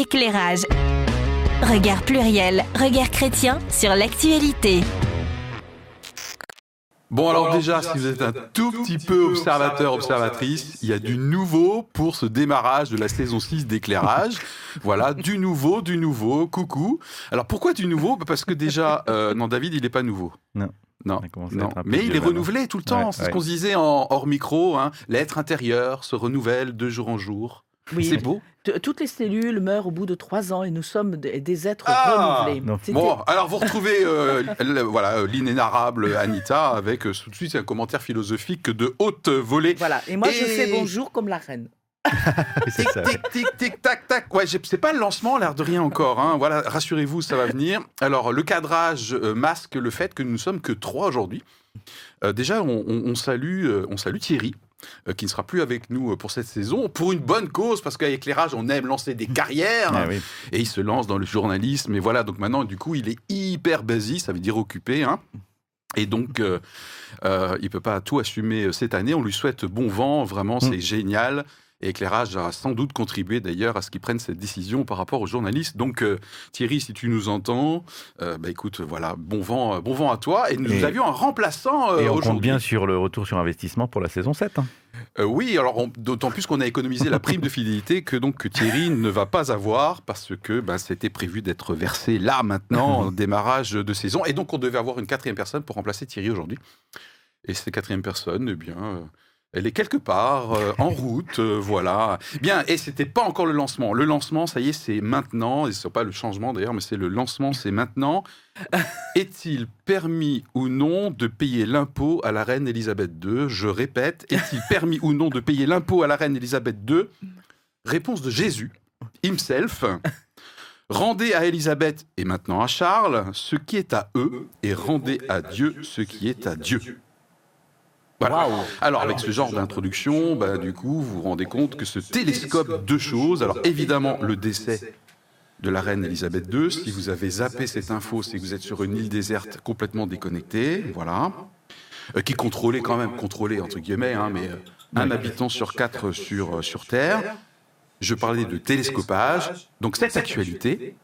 Éclairage. Regard pluriel, regard chrétien sur l'actualité. Bon alors déjà, si vous êtes un tout petit peu observateur, observatrice, il y a du nouveau pour ce démarrage de la saison 6 d'éclairage. voilà, du nouveau, du nouveau, coucou. Alors pourquoi du nouveau? Parce que déjà, euh, non David, il n'est pas nouveau. Non. Non, mais il est maintenant. renouvelé tout le temps. Ouais, c'est ce qu'on se disait en hors micro. Hein. L'être intérieur se renouvelle de jour en jour. Oui. C'est beau. Toutes les cellules meurent au bout de trois ans et nous sommes des des êtres Ah renouvelés. Bon, alors vous retrouvez euh, voilà euh, l'inénarrable Anita avec euh, tout de suite un commentaire philosophique de haute volée. Voilà. Et moi, je fais bonjour comme la reine. C'est ça. Tic, tic, tic, tac, tac. Ouais, c'est pas le lancement, l'air de rien encore. Hein. Voilà, rassurez-vous, ça va venir. Alors, le cadrage masque le fait que nous ne sommes que trois aujourd'hui. Euh, déjà, on, on- on salue, on salue Thierry. Euh, qui ne sera plus avec nous euh, pour cette saison, pour une bonne cause, parce qu'à Éclairage, on aime lancer des carrières, Ah oui. et il se lance dans le journalisme, et voilà, donc maintenant, du coup, il est hyper busy, ça veut dire occupé, hein. Et donc, euh, euh, il peut pas tout assumer cette année. On lui souhaite bon vent, vraiment, c'est génial. Et Éclairage a sans doute contribué d'ailleurs à ce qu'il prenne cette décision par rapport aux journalistes. Donc, euh, Thierry, si tu nous entends, euh, bah écoute, voilà, bon vent, euh, bon vent à toi. Et nous Et- avions un remplaçant euh, Et on compte bien sur le retour sur investissement pour la saison 7. hein. Euh, oui, alors d'autant plus qu'on a économisé la prime de fidélité que donc que Thierry ne va pas avoir parce que ben, c'était prévu d'être versé là maintenant au démarrage de saison et donc on devait avoir une quatrième personne pour remplacer Thierry aujourd'hui. Et cette quatrième personne, eh bien, elle est quelque part euh, en route, euh, voilà. Bien, et c'était pas encore le lancement. Le lancement, ça y est, c'est maintenant. Et c'est pas le changement d'ailleurs, mais c'est le lancement, c'est maintenant. Est-il permis ou non de payer l'impôt à la reine Elisabeth II Je répète, est-il permis ou non de payer l'impôt à la reine Elisabeth II Réponse de Jésus, himself. Rendez à Élisabeth et maintenant à Charles ce qui est à eux et rendez à Dieu ce qui est à Dieu. Voilà. Alors, avec ce genre d'introduction, bah, du coup, vous vous rendez compte que ce télescope deux choses. Alors, évidemment, le décès de la reine Elisabeth II. Si vous avez zappé cette info, c'est que vous êtes sur une île déserte complètement déconnectée. Voilà. Euh, qui est contrôlée quand même, contrôlée entre guillemets, hein, mais euh, un habitant sur quatre sur, euh, sur Terre. Je parlais de télescopage. Donc, cette actualité,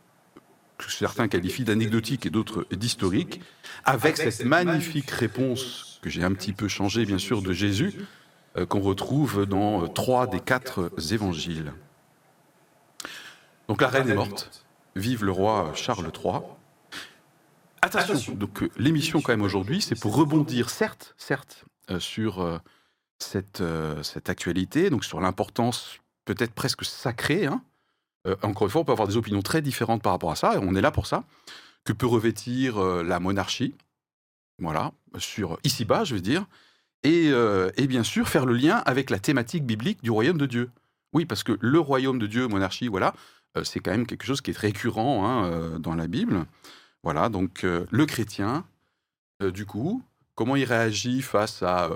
que certains qualifient d'anecdotique et d'autres d'historique, avec cette magnifique réponse que j'ai un petit peu changée, bien sûr, de Jésus, euh, qu'on retrouve dans euh, trois des quatre évangiles. Donc la reine est morte. Vive le roi Charles III. Attention, donc euh, l'émission quand même aujourd'hui, c'est pour rebondir, certes, certes, euh, sur euh, cette, euh, cette actualité, donc sur l'importance peut-être presque sacrée. hein. Encore une fois, on peut avoir des opinions très différentes par rapport à ça, et on est là pour ça. Que peut revêtir la monarchie, voilà, sur ici-bas, je veux dire, et, euh, et bien sûr faire le lien avec la thématique biblique du royaume de Dieu. Oui, parce que le royaume de Dieu, monarchie, voilà, euh, c'est quand même quelque chose qui est récurrent hein, euh, dans la Bible. Voilà, donc le chrétien, du coup, comment il réagit face à,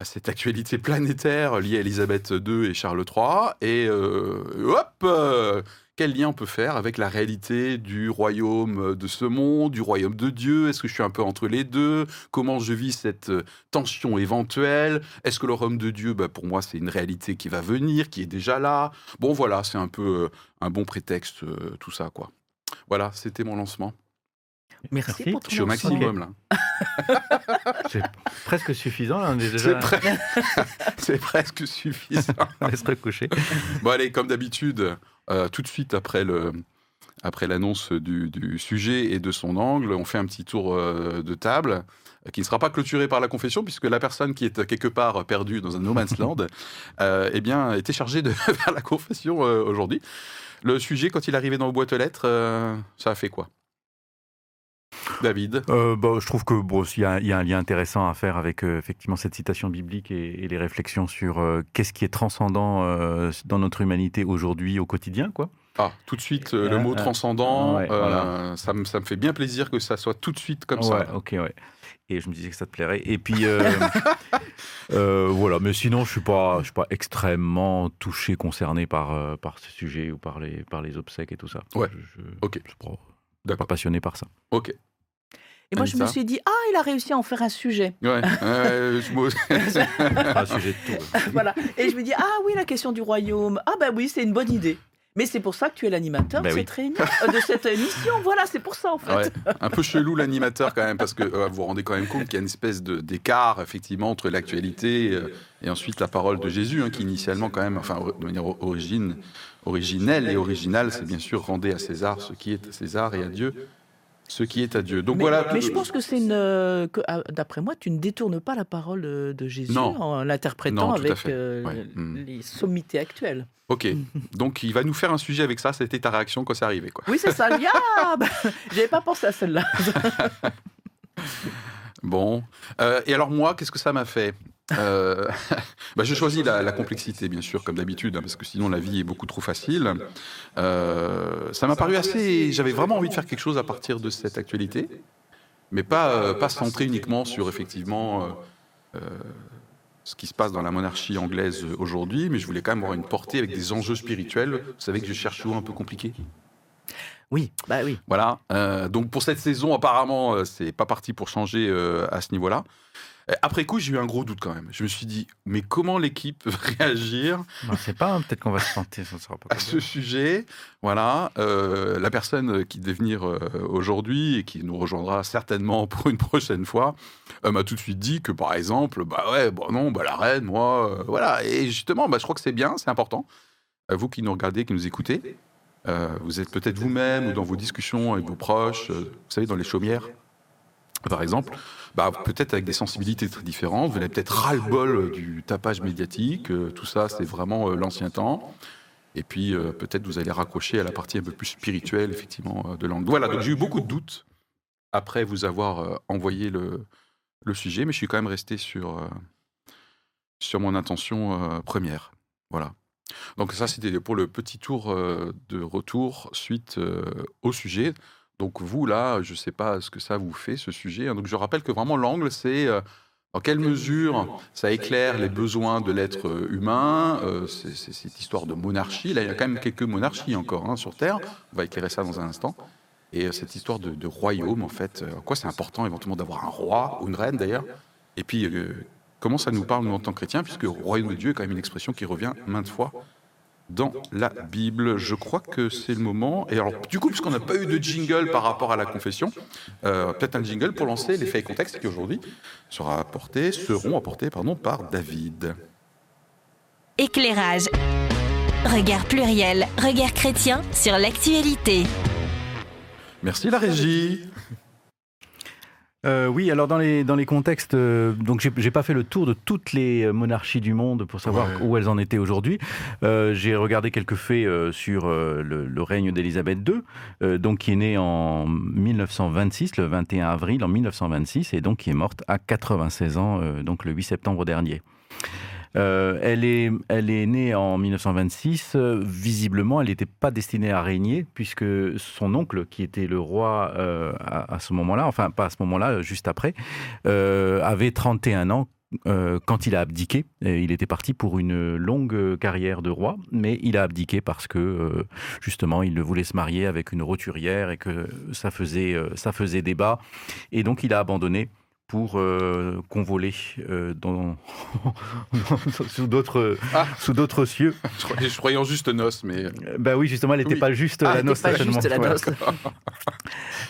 à cette actualité planétaire liée à Élisabeth II et Charles III, et euh, hop, euh, quel lien on peut faire avec la réalité du royaume de ce monde, du royaume de Dieu? Est-ce que je suis un peu entre les deux? Comment je vis cette euh, tension éventuelle? Est-ce que le royaume de Dieu, bah, pour moi, c'est une réalité qui va venir, qui est déjà là? Bon, voilà, c'est un peu un bon prétexte, tout ça, quoi. Voilà, c'était mon lancement. Merci, Merci. pour ton Je suis au maximum, là. C'est presque suffisant. Là, on est C'est déjà pre- c'est presque suffisant. on se recoucher. Bon, allez, comme d'habitude, euh, tout de suite après le. Après l'annonce du, du sujet et de son angle, on fait un petit tour euh, de table euh, qui ne sera pas clôturé par la confession puisque la personne qui est quelque part perdue dans un no man's land, euh, eh bien, était chargée de faire la confession euh, aujourd'hui. Le sujet, quand il est arrivé dans vos boîtes aux lettres, euh, ça a fait quoi? David? Euh, bah, je trouve que bon, il y, a- il y a un lien intéressant à faire avec euh, effectivement cette citation biblique et, et les réflexions sur euh, qu'est-ce qui est transcendant euh, dans notre humanité aujourd'hui au quotidien, quoi. Ah, tout de suite, euh, le mot euh, transcendant, ouais, euh, voilà. ça, me, ça me fait bien plaisir que ça soit tout de suite comme ouais, ça. ok, ouais. Et je me disais que ça te plairait. Et puis euh, euh, voilà, mais sinon je suis pas, je suis pas extrêmement touché, concerné par euh, par ce sujet ou par les par les obsèques et tout ça. Ouais. Je, je, Ok. je suis pas, passionné par ça. Ok. Et moi, je me suis dit, ah, il a réussi à en faire un sujet. Ouais. euh, je un sujet de tout. voilà. Et je me dis, ah oui, la question du royaume. Ah ben oui, c'est une bonne idée. Mais c'est pour ça que tu es l'animateur Ben de, oui. cette réunion, euh, de cette émission. Voilà, c'est pour ça en fait. Ouais, un peu chelou l'animateur quand même, parce que euh, vous vous rendez quand même compte qu'il y a une espèce de- d'écart effectivement entre l'actualité euh, et ensuite la parole de Jésus, hein, qui initialement quand même, enfin de manière origine, originelle et originale, c'est bien sûr rendez à César ce qui est à César et à Dieu ce qui est à Dieu. Donc mais, voilà. mais je pense que c'est une. euh, que, ah, D'après moi, tu ne détournes pas la parole de, Jésus Non. en l'interprétant avec euh, Ouais. Mm. les sommités actuelles. Ok, donc il va nous faire un sujet avec ça. C'était ta réaction quand c'est arrivé, quoi. Oui, c'est ça. Ya bah, J'avais pas pensé à celle-là. Bon. Euh, et alors moi, qu'est-ce que ça m'a fait? Euh, bah, Je choisis la, la complexité, bien sûr, comme d'habitude, hein, parce que sinon la vie est beaucoup trop facile. Euh, ça m'a paru assez... J'avais vraiment envie de faire quelque chose à partir de cette actualité, mais pas, euh, pas centré uniquement sur, effectivement, euh, ce qui se passe dans la monarchie anglaise aujourd'hui, mais je voulais quand même avoir une portée avec des enjeux spirituels. Vous savez que je cherche souvent un peu compliqué. Oui, bah oui. Voilà. Donc pour cette saison, apparemment, c'est pas parti pour changer à ce niveau-là. Euh, Après coup, j'ai eu un gros doute quand même. Je me suis dit, mais comment l'équipe va réagir On ne sait pas, hein, peut-être qu'on va se tenter, ça ne sera pas à ce sujet Voilà. Euh, la personne qui devait venir euh, aujourd'hui et qui nous rejoindra certainement pour une prochaine fois euh, m'a tout de suite dit que, par exemple, bah ouais, bon non, bah la reine, moi, euh, voilà. Et justement, bah, je crois que c'est bien, c'est important. Vous qui nous regardez, qui nous écoutez, vous êtes peut-être vous-même ou dans vos discussions avec vos proches, vous savez, dans les chaumières, par exemple, bah, peut-être avec des sensibilités très différentes. Vous avez peut-être ras-le-bol du tapage médiatique. euh, tout ça, c'est vraiment euh, l'ancien temps. Et puis, euh, peut-être vous allez raccrocher à la partie un peu plus spirituelle, effectivement, euh, de l'angle. Voilà, donc j'ai eu beaucoup de doutes après vous avoir euh, envoyé le, le sujet, mais je suis quand même resté sur, euh, sur mon intention euh, première. Voilà. Donc ça, c'était pour le petit tour euh, de retour suite euh, au sujet. Donc vous, là, je ne sais pas ce que ça vous fait, ce sujet. hein. Donc je rappelle que vraiment l'angle, c'est euh, dans quelle mesure ça éclaire les besoins de l'être euh, humain. euh, c'est c'est cette histoire de monarchie. Là, il y a quand même quelques monarchies encore hein, sur Terre. On va éclairer ça dans un instant. Et euh, cette histoire de, de royaume, en fait, euh, en quoi c'est important éventuellement d'avoir un roi ou une reine d'ailleurs. Et puis, euh, comment ça nous parle, nous, en tant que chrétiens, puisque royaume de Dieu est quand même une expression qui revient maintes fois dans la Bible. Je crois que c'est le moment. Et alors, du coup, puisqu'on n'a pas eu de jingle par rapport à la confession, euh, peut-être un jingle pour lancer les faits et contextes qui aujourd'hui sera apporté, seront apportés pardon, par David. Éclairage. Regard pluriel, regard chrétien sur l'actualité. Merci la régie. Euh, oui, alors dans les, dans les contextes, euh, donc j'ai pas fait le tour de toutes les euh, monarchies du monde pour savoir Ouais. où elles en étaient aujourd'hui. Euh, j'ai regardé quelques faits sur le, le règne d'Élisabeth II, donc qui est née en 1926, le 21 avril en 1926, et donc qui est morte à 96 ans, donc le 8 septembre dernier. Euh, elle, est, elle est née en 1926. euh, visiblement, elle n'était pas destinée à régner, puisque son oncle, qui était le roi euh, à, ce moment-là, enfin pas à ce moment-là, juste après, avait 31 ans quand il a abdiqué. Il était parti pour une longue carrière de roi, mais il a abdiqué parce que justement, il voulait se marier avec une roturière et que ça faisait, ça faisait débat. Et donc, il a abandonné pour euh, convoler euh, dans, sous d'autres Ah. sous d'autres cieux. Je croyais, je croyais en juste noces, mais Euh, Bah oui, justement, elle n'était Oui. pas juste Ah, la elle noce. pas juste la noce.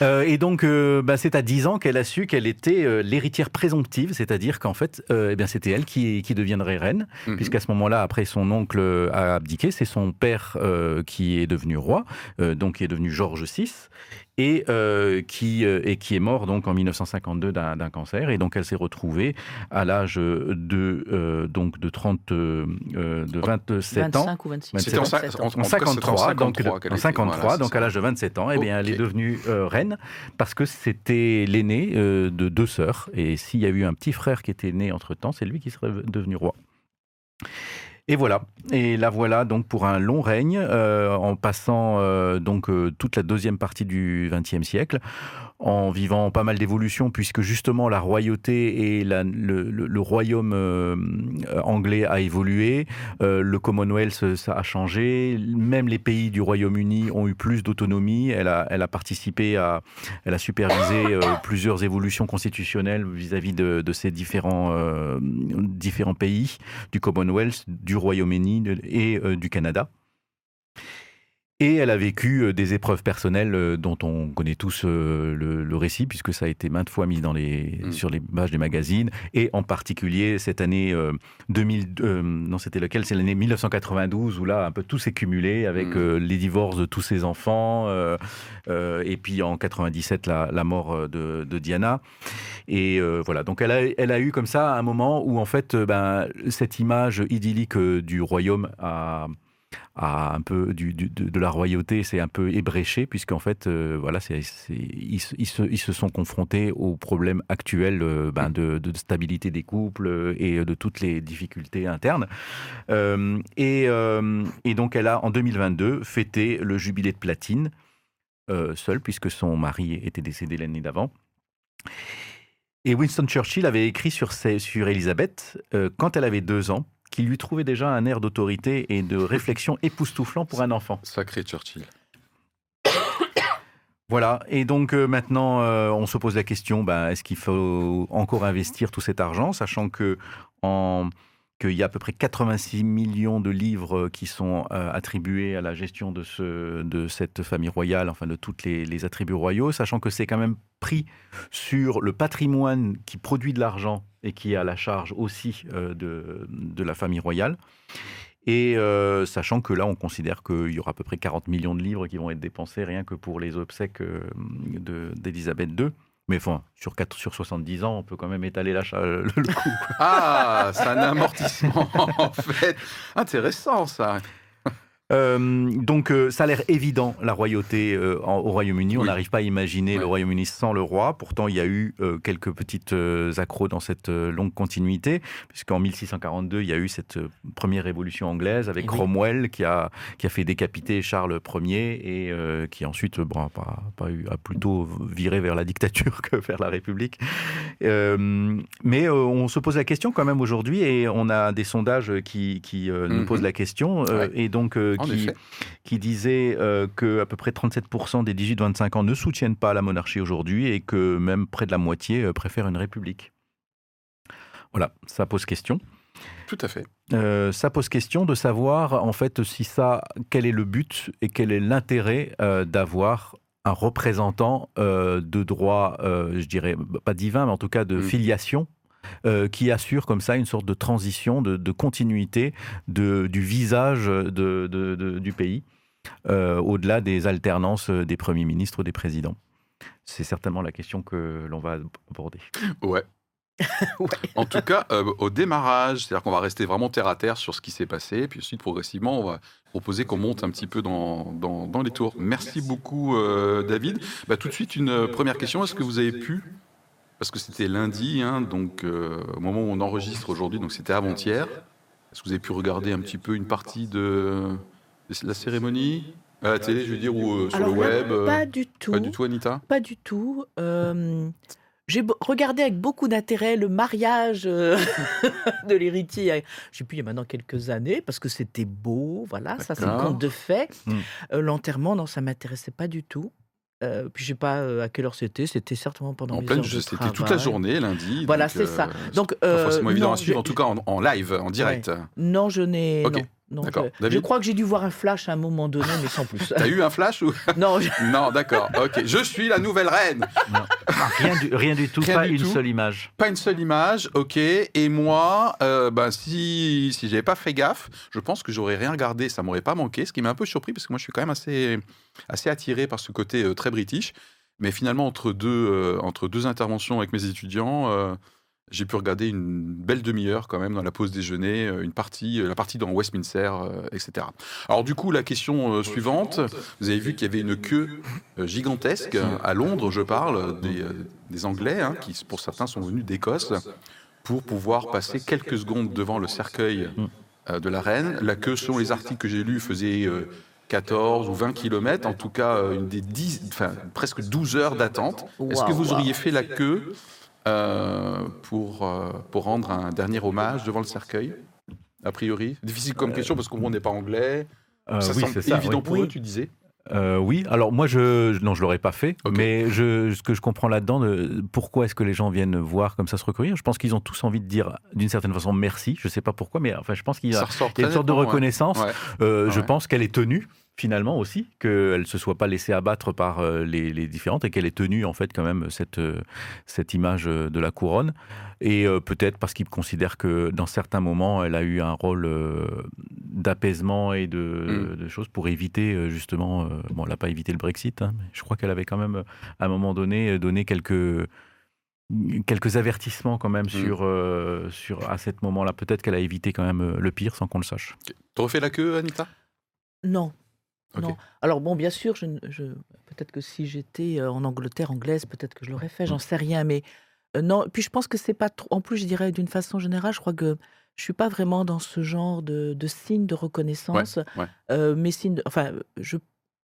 Euh, et donc, euh, bah, c'est à 10 ans qu'elle a su qu'elle était euh, l'héritière présomptive, c'est-à-dire qu'en fait, euh, eh bien, c'était elle qui, qui deviendrait reine, Mhm. puisqu'à ce moment-là, après son oncle a abdiqué, c'est son père euh, qui est devenu roi, euh, donc qui est devenu Georges VI, et, euh, qui, euh, et qui est mort donc en 1952 d'un cancer. Et donc, elle s'est retrouvée à l'âge de, euh, donc de 30, euh, euh, de 27 ans. 25 ou 26. C'était en, 27 cin- ans. en- en En tout cas, c'était 53, donc, 53 qu'elle en était. 53, Voilà, c'est donc à l'âge de 27 ans, eh bien, elle est devenue euh, reine parce que c'était l'aîné euh, de deux sœurs. Et s'il y a eu un petit frère qui était né entre-temps, c'est lui qui serait devenu roi. Et voilà. Et la voilà donc pour un long règne, euh, en passant euh, donc euh, toute la deuxième partie du XXe siècle, en vivant pas mal d'évolutions, puisque justement la royauté et le, royaume euh, anglais a évolué, euh, le Commonwealth euh, ça a changé, même les pays du Royaume-Uni ont eu plus d'autonomie. Elle a, participé à, elle a supervisé plusieurs évolutions constitutionnelles vis-à-vis de, ces différents pays du Commonwealth, du Royaume-Uni et du Canada. Et elle a vécu euh, des épreuves personnelles euh, dont on connaît tous euh, le, le récit, puisque ça a été maintes fois mis dans les, Mm. sur les pages des magazines, et en particulier cette année euh, 2000, euh, non c'était lequel? C'est l'année 1992, où là un peu tout s'est cumulé avec Mm. euh, les divorces de tous ses enfants, euh, et puis en 97 la, la mort de, de Diana. Et voilà, donc elle a, elle a eu comme ça un moment où en fait ben, cette image idyllique du royaume a a un peu de, la royauté c'est un peu ébréché puisqu'en fait euh, voilà ils, se- sont confrontés aux problèmes actuels euh, ben, de, stabilité des couples euh, et de toutes les difficultés internes. Et, donc elle a en 2022 fêté le jubilé de platine seule puisque son mari était décédé l'année d'avant. Et Winston Churchill avait écrit sur, sur Elisabeth quand elle avait deux ans qu'il lui trouvait déjà un air d'autorité et de réflexion époustouflant pour un enfant. Sacré Churchill. Voilà, et donc euh, maintenant euh, on se pose la question, ben, est-ce qu'il faut encore investir tout cet argent, sachant que en qu'il y a à peu près 86 millions de livres qui sont euh, attribués à la gestion de, ce, de cette famille royale, enfin de tous les, attributs royaux, sachant que c'est quand même pris sur le patrimoine qui produit de l'argent et qui est à la charge aussi euh, de, de la famille royale. Et euh, sachant que là, on considère qu'il y aura à peu près 40 millions de livres qui vont être dépensés rien que pour les obsèques euh, d'Élisabeth II. Mais enfin, sur, 4, sur 70 ans, on peut quand même étaler l'achat, le, le coût. quoi. Ah, c'est un amortissement en fait. Intéressant ça. Euh, donc, euh, ça a l'air évident, la royauté euh, en- au Royaume-Uni. On n'arrive pas à imaginer le Royaume-Uni sans le roi. Pourtant, il y a eu quelques petites accros dans cette longue continuité, puisqu'en 1642, il y a eu cette première révolution anglaise avec Eh oui. Cromwell qui a, qui a fait décapiter Charles Ier et qui ensuite bon, a, pas, pas eu, a plutôt viré vers la dictature que vers la République. Mais on se pose la question quand même aujourd'hui et on a des sondages qui, qui nous Mhm. posent la question et donc qui, disait euh, que à peu près 37% des 18-25 ans ne soutiennent pas la monarchie aujourd'hui et que même près de la moitié euh, préfèrent une république. Voilà, ça pose question. Tout à fait. Euh, ça pose question de savoir en fait si ça, quel est le but et quel est l'intérêt euh, d'avoir un représentant euh, de droit, je dirais pas divin, mais en tout cas de Mm. filiation. Euh, qui assure comme ça une sorte de transition, de, de continuité de, du visage de, de- de- du pays, euh, au-delà des alternances des premiers ministres ou des présidents. C'est certainement la question que l'on va aborder. Ouais. Ouais. En tout cas, euh, au démarrage, c'est-à-dire qu'on va rester vraiment terre à terre sur ce qui s'est passé, puis ensuite progressivement, on va proposer qu'on monte un petit peu dans, dans, dans les tours. Merci beaucoup, euh, David. Bah, tout de suite, une première question. Est-ce que vous avez pu, parce que c'était lundi, hein, donc euh, au moment où on enregistre aujourd'hui, donc c'était avant-hier, est-ce que vous avez pu regarder un petit peu une partie de, de la cérémonie à la télé, je veux dire, ou euh, sur Alors le web euh, Pas du tout. Pas du tout, Anita? Pas du tout. Euh, J'ai regardé avec beaucoup d'intérêt le mariage de l'héritier, sais plus, il y a maintenant quelques années, parce que c'était beau, voilà, ça c'est D'accord. conte de fait. Mm. Euh, L'enterrement, non, ça m'intéressait pas du tout. Euh, puis je sais pas euh, à quelle heure c'était, c'était certainement pendant En mes pleine, heures de c'était toute la journée, lundi. Voilà, c'est ça. c'est Donc, pas euh, forcément évident non, à suivre, en tout cas en, en live, en direct. Non, je n'ai. Ok, non, d'accord. je- crois que j'ai dû voir un flash à un moment donné, mais sans plus. T'as eu un flash ou non, je- Non, d'accord. Ok, je suis la nouvelle reine. Rien du, rien du tout, Rien pas du une tout. seule image. Pas une seule image, ok. Et moi, euh, ben, si si j'avais pas fait gaffe, je pense que j'aurais rien regardé. Ça m'aurait pas manqué. Ce qui m'a un peu surpris parce que moi, je suis quand même assez assez attiré par ce côté euh, très british. Mais finalement, entre deux euh, entre deux interventions avec mes étudiants. J'ai pu regarder une belle demi-heure quand même dans la pause déjeuner, euh, une partie, euh, la partie dans Westminster, euh, etc. Alors du coup, la question euh, suivante, vous avez vu qu'il y avait une queue gigantesque à Londres, je parle, des, des Anglais, hein, qui pour certains sont venus d'Écosse, pour pouvoir passer quelques secondes devant le cercueil euh, de la reine. La queue, selon les articles que j'ai lus, faisait euh, 14 ou 20 kilomètres, en tout cas une des 10, enfin, presque 12 heures d'attente. Est-ce que vous auriez fait la queue euh, pour, euh, pour rendre un dernier hommage devant le cercueil A priori? Difficile comme question parce qu'on n'est pas anglais. Euh, ça oui, semble ça. évident oui. pour Oui. eux, tu disais? Euh, oui, alors moi, je, je- non, je l'aurais pas fait, mais je, ce que je comprends là-dedans, de- pourquoi est-ce que les gens viennent voir comme ça se recueillir? Je pense qu'ils ont tous envie de dire, d'une certaine façon, merci. Je sais pas pourquoi, mais enfin, je pense qu'il y a, une sorte de ouais. reconnaissance. Ouais. Euh, Je pense qu'elle est tenue. Finalement aussi qu'elle ne se soit pas laissée abattre par euh, les, les différentes et qu'elle ait tenu en fait quand même cette, euh, cette image euh, de la couronne. Et peut-être parce qu'il considère que dans certains moments, elle a eu un rôle d'apaisement et de, Mm. de choses pour éviter justement, bon, elle n'a pas évité le Brexit, hein, mais je crois qu'elle avait quand même à un moment donné donné quelques quelques avertissements quand même sur, euh, sur à ce moment-là. Peut-être qu'elle a évité quand même le pire sans qu'on le sache. Tu refais la queue, Anita? Non. Non. Alors bon, bien sûr, je, peut-être que si j'étais euh, en Angleterre anglaise, peut-être que je l'aurais fait, j'en sais rien, mais euh, non. Puis je pense que c'est pas trop. En plus, je dirais d'une façon générale, je crois que je suis pas vraiment dans ce genre de, de signe de reconnaissance. ouais. Euh, mes signes, de- enfin, je,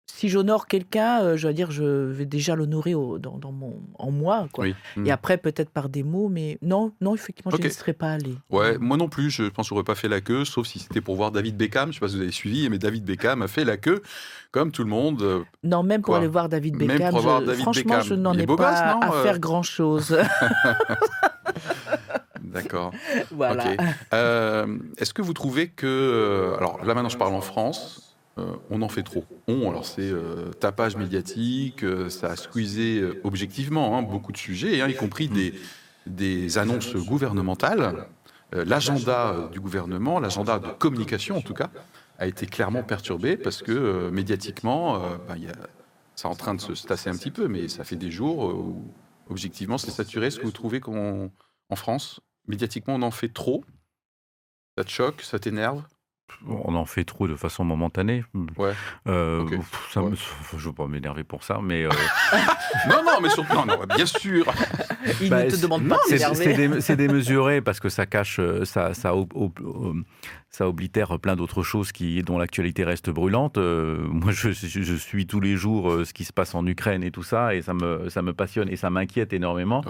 si j'honore quelqu'un, euh, je veux dire, je vais déjà l'honorer dans, dans mon, en moi, quoi. Oui. Et après, peut-être par des mots, mais non, non, effectivement, je ne laisserai pas aller. Ouais, moi non plus, je pense que j'aurais pas fait la queue, sauf si c'était pour voir David Beckham. Je sais pas si vous avez suivi, mais David Beckham a fait la queue, comme tout le monde. euh, Non, même pour aller voir David Même Beckham, pour je- voir David franchement, Beckham. je n'en ai pas non, à euh faire grand-chose. D'accord. voilà. Euh, Est-ce que vous trouvez que. euh, alors là, maintenant, je parle en France. Euh, on en fait trop. On, alors c'est euh, tapage médiatique, euh, ça a squeezé objectivement hein, beaucoup de sujets, hein, y compris des, des annonces gouvernementales. L'agenda du gouvernement, l'agenda de communication en tout cas, a été clairement perturbé parce que médiatiquement, ben, y a- c'est en train de se tasser un petit peu, mais ça fait des jours où objectivement c'est saturé. Est-ce que vous trouvez qu'en en France, médiatiquement, on en fait trop? Ça te choque? Ça t'énerve? On en fait trop de façon momentanée. Ouais. Euh, Ok. pff, ça me- Ouais. je ne veux pas m'énerver pour ça, mais euh, Non, non, mais surtout, non, non, bien sûr. Il Bah, ne te demande pas de c'est démesuré parce que ça cache, euh, ça, euh, ça oblitère plein d'autres choses qui, dont l'actualité reste brûlante. Euh, moi, je, suis tous les jours euh, ce qui se passe en Ukraine et tout ça, et ça me, ça me passionne et ça m'inquiète énormément.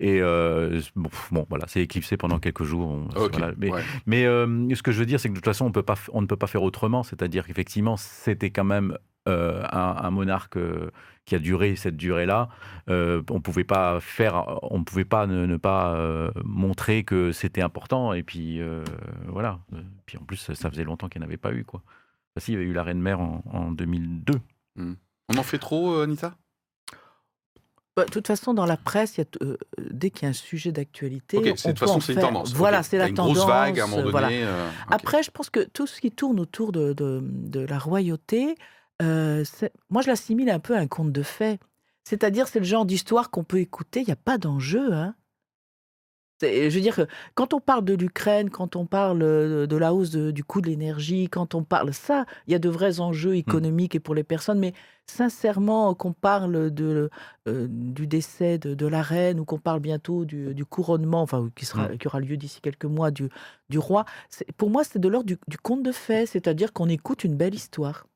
Et euh, bon, voilà, c'est éclipsé pendant quelques jours. on- ok. voilà. Mais, ouais. mais euh, ce que je veux dire, c'est que de toute façon, on, peut pas, f- on ne peut pas faire autrement. C'est-à-dire qu'effectivement, c'était quand même euh, un, un monarque euh, qui a duré cette durée-là. Euh, on pouvait pas faire, on pouvait pas ne, ne pas euh, montrer que c'était important. Et puis euh, voilà. Puis en plus, ça faisait longtemps qu'il n'y en avait pas eu quoi. Enfin, si, il y avait eu la Reine Mère en, en 2002. On en fait trop, Anita? Bah, De toute façon, dans la presse, y a euh, dès qu'il y a un sujet d'actualité, Ok, on c'est- de toute peut en façon, c'est une faire- tendance. Voilà, c'est la une tendance. grosse vague à un moment donné. voilà. euh. Après, je pense que tout ce qui tourne autour de, de- de la royauté, euh, moi, je l'assimile un peu à un conte de fées. C'est-à-dire, c'est le genre d'histoire qu'on peut écouter, il n'y a pas d'enjeu. Hein. Je veux dire, que quand on parle de l'Ukraine, quand on parle euh, de la hausse de- du coût de l'énergie, quand on parle ça, il y a de vrais enjeux économiques et pour les personnes. Mais sincèrement, qu'on parle de, euh, du décès de, de la reine ou qu'on parle bientôt du, du couronnement, enfin, qui, sera, qui aura lieu d'ici quelques mois, du, du roi, pour moi, c'est de l'ordre du, du conte de fées, c'est-à-dire qu'on écoute une belle histoire.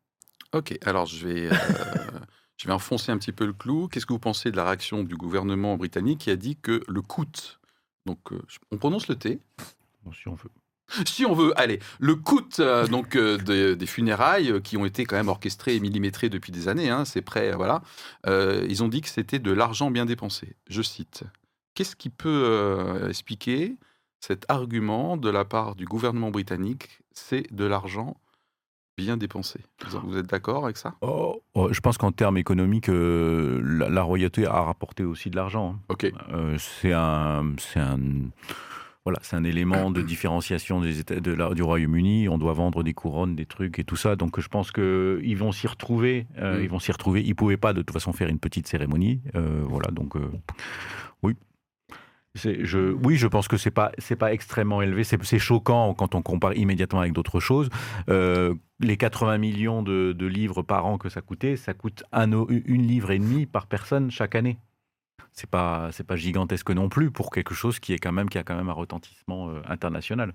Ok, alors je vais, euh, je vais enfoncer un petit peu le clou. Qu'est-ce que vous pensez de la réaction du gouvernement britannique qui a dit que le coût, donc euh, on prononce le T, Bon, si on veut. si on veut, allez, le coût euh, donc des, des funérailles qui ont été quand même orchestrées et millimétrées depuis des années, hein, c'est prêt, voilà. Ils ont dit que c'était de l'argent bien dépensé. Je cite. Qu'est-ce qui peut expliquer cet argument de la part du gouvernement britannique? C'est de l'argent bien dépensé. Vous- êtes d'accord avec ça? Oh, oh, je pense qu'en termes économiques, euh, la, la royauté a rapporté aussi de l'argent. hein. Ok. Euh, c'est un, c'est un, voilà, c'est un élément de différenciation des États, de la- du Royaume-Uni. On doit vendre des couronnes, des trucs et tout ça. Donc je pense que ils vont s'y retrouver. euh, Mm. Ils vont s'y retrouver. Ils pouvaient pas de toute façon faire une petite cérémonie. Voilà. Donc oui. Je, oui, je pense que c'est pas c'est pas extrêmement élevé. C'est choquant quand on compare immédiatement avec d'autres choses. Euh, les 80 millions de, de livres par an que ça coûtait, ça coûte un, une livre et demi par personne chaque année. C'est pas c'est pas gigantesque non plus pour quelque chose qui est quand même qui a quand même un retentissement euh, international.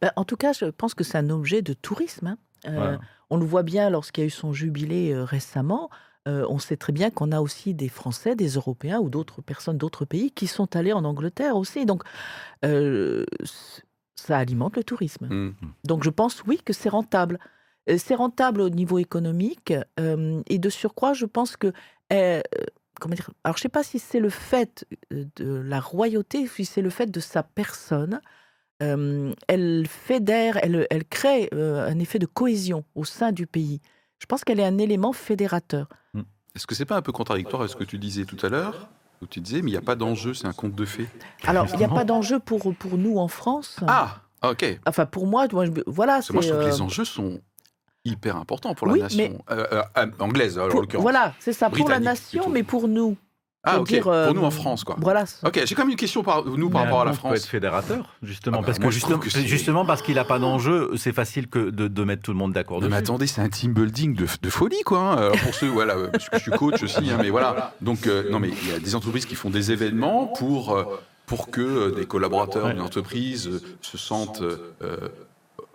Ben, en tout cas, je pense que c'est un objet de tourisme. hein. Euh, Voilà. On le voit bien lorsqu'il y a eu son jubilé euh, récemment. Euh, on sait très bien qu'on a aussi des Français, des Européens ou d'autres personnes d'autres pays qui sont allés en Angleterre aussi. Donc, euh, ça alimente le tourisme. Hmm. Donc, je pense, oui, que c'est rentable. Euh, C'est rentable au niveau économique. euh, et de surcroît, je pense que... comment dire Alors, je ne sais pas si c'est le fait de la royauté, si c'est le fait de sa personne. Euh, elle fédère, elle, elle crée euh, un effet de cohésion au sein du pays. Je pense qu'elle est un élément fédérateur. Est-ce que c'est pas un peu contradictoire avec ce que tu disais tout à l'heure où tu disais, mais il n'y a pas d'enjeu, c'est un conte de fées? Alors, il n'y a pas d'enjeu pour, pour nous en France. Ah, ok. Enfin, pour moi, moi je- voilà. Parce que moi, je trouve que euh, les enjeux sont hyper importants pour la Oui, nation mais- Euh, euh, euh, anglaise, alors, en l'occurrence. voilà, c'est ça, pour la nation, plutôt. mais pour nous. Ah, ok. dire, euh, Pour nous en France, quoi. Voilà. Ok, j'ai quand même une question par nous par Mais rapport à la conte peut France. être fédérateur, justement, Ah bah, parce moi, que justement, que parce qu'il n'a pas d'enjeu, c'est facile que de, de mettre tout le monde d'accord mais attendez, c'est un team building de, de folie, quoi. hein. Alors, pour ceux, voilà, parce que je suis coach aussi, hein, mais voilà. Donc, euh, non, mais il y a des entreprises qui font des événements pour, euh, pour que des collaborateurs Ouais. d'une entreprise se sentent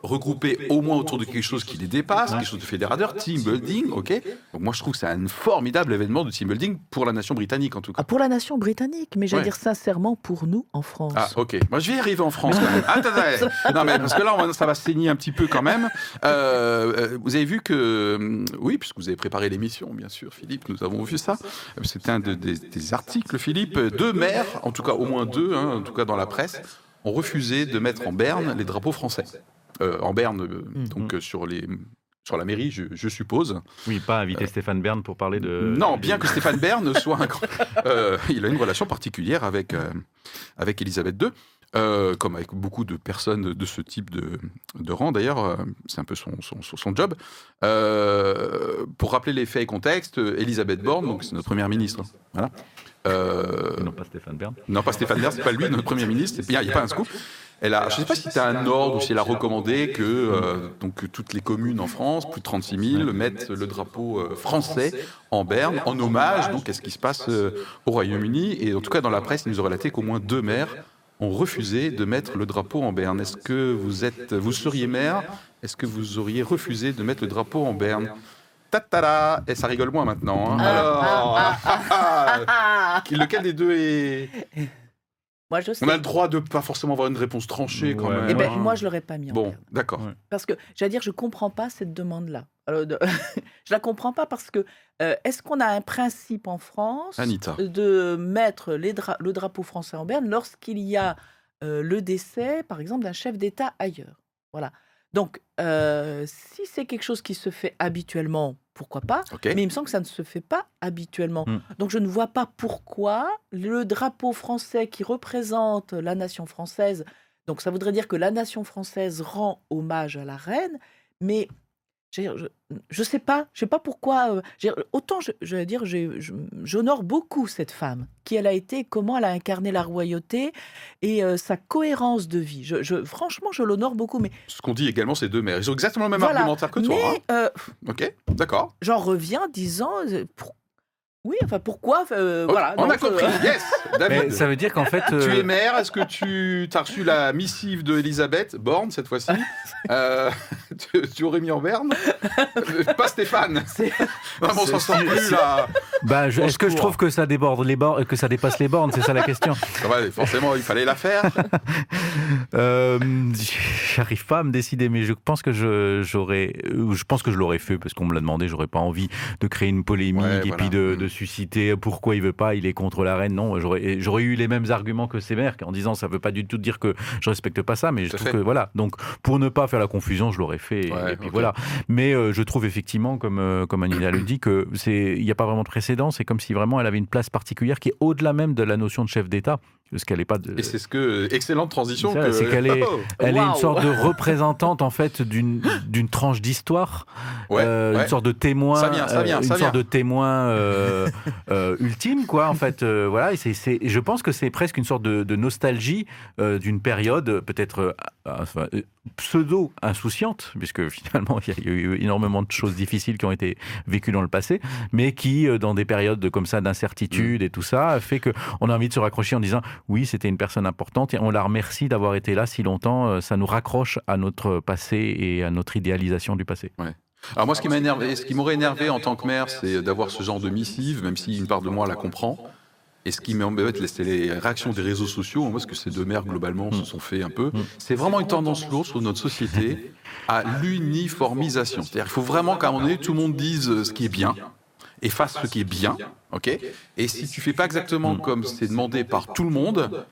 regroupés au moins autour de quelque chose qui les dépasse, quelque chose de fédérateur, team building, ok. Donc, moi, je trouve que c'est un formidable événement de team building pour la nation britannique, en tout cas. Ah, pour la nation britannique, mais j'allais Ouais. dire sincèrement pour nous en France. Ah, ok. Moi, je vais y arriver en France quand même. Attends, attends. Non, mais parce que là, on ça va saigner un petit peu quand même. Euh, euh, vous avez vu que, hum, oui, puisque vous avez préparé l'émission, bien sûr, Philippe, nous avons vu ça. C'était un de- des, des articles, Philippe. Deux maires, en tout cas au moins deux, hein, en tout cas dans la presse, ont refusé de mettre en berne les drapeaux français. Euh, en berne, euh, Mhm. donc euh, sur les. Sur la mairie, je, je suppose. Oui, pas inviter Stéphane Bern pour parler de. Non, bien que Stéphane Bern soit un grand- euh, il a une relation particulière avec, euh, avec Elisabeth II, euh, comme avec beaucoup de personnes de ce type de, de rang d'ailleurs, euh, c'est un peu son, son, son- son job. Euh, pour rappeler les faits et contextes, Elisabeth Borne, donc c'est notre première ministre, voilà. Euh, Non, pas Stéphane Bern. non, pas Stéphane Bern, c'est pas lui, notre Premier ministre. Il n'y a, il y a pas un scoop. Elle a, je ne sais pas si tu as un ordre ou si elle a recommandé que, euh, donc, toutes les communes en France, plus de 36 000, mettent le drapeau euh, français en berne, en hommage donc, à ce qui se passe euh, au Royaume-Uni. Et en tout cas, dans la presse, il nous a relaté qu'au moins deux maires ont refusé de mettre le drapeau en berne. Est-ce que vous, êtes, vous seriez maire? Est-ce que vous auriez refusé de mettre le drapeau en berne? Tatara Et ça rigole moins maintenant. hein. Ah, Alors, Ah, lequel des deux est... moi je sais. On a le droit de pas forcément avoir une réponse tranchée quand même. Eh ben, hein. moi je l'aurais pas mis en Bon, d'accord. Ouais. Parce que, j'allais dire, je comprends pas cette demande-là. Alors, de- je la comprends pas parce que euh, est-ce qu'on a un principe en France Anita. de mettre les dra- le drapeau français en berne lorsqu'il y a euh, le décès, par exemple, d'un chef d'État ailleurs? Voilà. Donc, euh, si c'est quelque chose qui se fait habituellement, pourquoi pas. Mais il me semble que ça ne se fait pas habituellement. Hmm. Donc je ne vois pas pourquoi le drapeau français qui représente la nation française, donc ça voudrait dire que la nation française rend hommage à la reine, mais je ne sais pas, je sais pas pourquoi. euh, dire, autant je, je veux dire, j'honore beaucoup cette femme, qui elle a été, comment elle a incarné la royauté et euh, sa cohérence de vie. Je, je- franchement, je l'honore beaucoup, mais Ce qu'on dit également, c'est deux maires. Ils ont exactement le même Voilà. argumentaire que toi. mais euh, hein. Ok, d'accord. j'en reviens disant, euh, oui, enfin pourquoi, euh, Ok, voilà. on donc, a compris. euh, Yes, David. Mais ça veut dire qu'en fait. Tu euh, es maire, est-ce que tu as reçu la missive de Elisabeth Borne cette fois-ci Euh, tu, tu aurais mis en berne Pas Stéphane Non, mais on s'en sort plus là bah, Est-ce que je trouve que ça déborde les bornes, que ça dépasse les bornes C'est ça la question. Forcément, il fallait la faire. Euh, J'arrive pas à me décider, mais je pense que je, j'aurais, je pense que je l'aurais fait parce qu'on me l'a demandé. J'aurais pas envie de créer une polémique Ouais, et voilà. puis de, Mm. de susciter pourquoi il veut pas, il est contre la reine. Non, j'aurais, eu les mêmes arguments que maires en disant ça veut pas du tout dire que je respecte pas ça, mais je Tout trouve fait. que voilà. Donc pour ne pas faire la confusion, je l'aurais fait. et- Ouais, et puis ok. voilà. Mais euh, je trouve effectivement, comme euh, comme le dit, que c'est, il n'y a pas vraiment de précédent. C'est comme si vraiment elle avait une place particulière qui est au-delà même de la notion de chef d'État, parce qu'elle est pas de. Et c'est ce que. Excellente transition. C'est que- qu'elle est- Oh, Elle est une sorte de représentante en fait d'une d'une tranche d'histoire, ouais, euh, ouais. une sorte de témoin, Ça vient, ça vient, euh, ça une sorte vient. de témoin euh, ultime quoi en fait. voilà, et c'est c'est- je pense que c'est presque une sorte de, de nostalgie d'une période peut-être enfin, pseudo insouciante puisque finalement il y a eu énormément de choses difficiles qui ont été vécues dans le passé, mais qui dans des périodes de, comme ça d'incertitude et tout ça fait que on a envie de se raccrocher en disant oui c'était une personne importante et on la remercie d'avoir été là si longtemps. euh, Ça nous raccroche à notre passé et à notre idéalisation du passé. Alors moi, ce qui m'a énervé, ce qui m'aurait énervé en tant que maire, c'est d'avoir ce genre de missive, même si une part de moi la comprend. Et ce qui m'embête, c'est les réactions des réseaux sociaux. Moi, ce que ces deux maires, globalement, se sont fait un peu. C'est vraiment une tendance lourde sur notre société à l'uniformisation. C'est-à-dire qu'il faut vraiment qu'à un moment donné, tout le monde dise ce qui est bien et fasse ce qui est bien. ok? Et si tu fais pas exactement comme c'est demandé par tout le monde,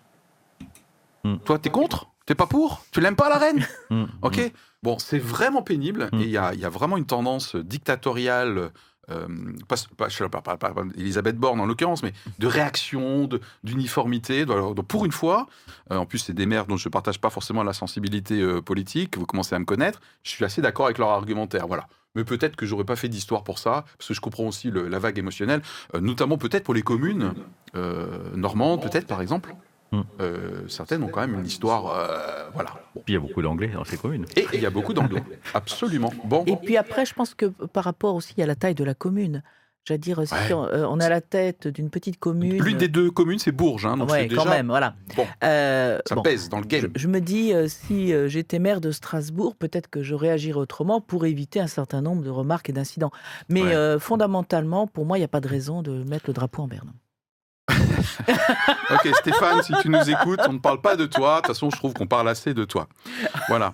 Mm. toi, t'es contre? T'es pas pour? Tu l'aimes pas, la reine? Mm. Ok? Bon, c'est vraiment pénible et il y a, il y a vraiment une tendance dictatoriale. euh, pas, pas- pas, pas- Elisabeth Borne en l'occurrence, mais de réaction, d'uniformité. Pour une fois, euh, en plus c'est des maires dont je ne partage pas forcément la sensibilité euh, politique, vous commencez à me connaître, je suis assez d'accord avec leur argumentaire. Voilà. Mais peut-être que j'aurais pas fait d'histoire pour ça, parce que je comprends aussi le- la vague émotionnelle, euh, notamment peut-être pour les communes euh, normandes, peut-être par exemple. Mm. Euh, certaines ont quand même une histoire, euh, voilà. Bon. Puis il y a beaucoup d'anglais dans ces communes. Et il y a beaucoup d'anglais, absolument. Bon, Et puis après, je pense que par rapport aussi à la taille de la commune, j'allais dire, si on, euh, on a la tête d'une petite commune. l'une des deux communes, c'est Bourges, hein, donc ouais, c'est déjà quand même, voilà. bon, Euh, ça bon, pèse dans le game. je me dis, euh, si euh, j'étais maire de Strasbourg, peut-être que je réagirais autrement pour éviter un certain nombre de remarques et d'incidents. Mais Ouais. fondamentalement, pour moi, il n'y a pas de raison de mettre le drapeau en berne. Ok, Stéphane, si tu nous écoutes, on ne parle pas de toi. De toute façon, je trouve qu'on parle assez de toi. Voilà.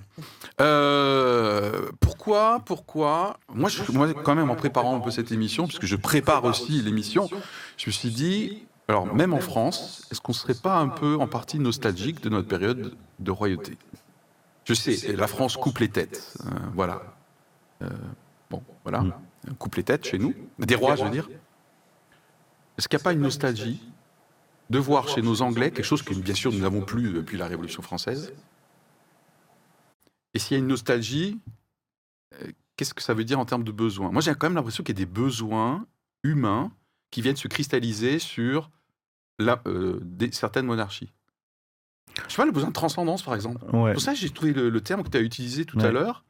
Euh, pourquoi, pourquoi? Moi, je, moi, quand même, en préparant un peu cette émission, puisque je prépare aussi l'émission, je me suis dit, alors même en France, est-ce qu'on ne serait pas un peu en partie nostalgique de notre période de royauté? Je sais, la France coupe les têtes. Euh, voilà. Euh, bon, voilà. Mm. Coupe les têtes chez nous. Des rois, je veux dire. Est-ce qu'il n'y a pas une nostalgie? De voir chez nos Anglais quelque chose que bien sûr nous n'avons plus depuis la Révolution française Et s'il y a une nostalgie, euh, qu'est-ce que ça veut dire en termes de besoins? Moi j'ai quand même l'impression qu'il y a des besoins humains qui viennent se cristalliser sur la- euh, des- certaines monarchies. Je sais pas, le besoin de transcendance par exemple. Ouais. Pour ça, j'ai trouvé le, le terme que tu as utilisé tout Ouais. à l'heure,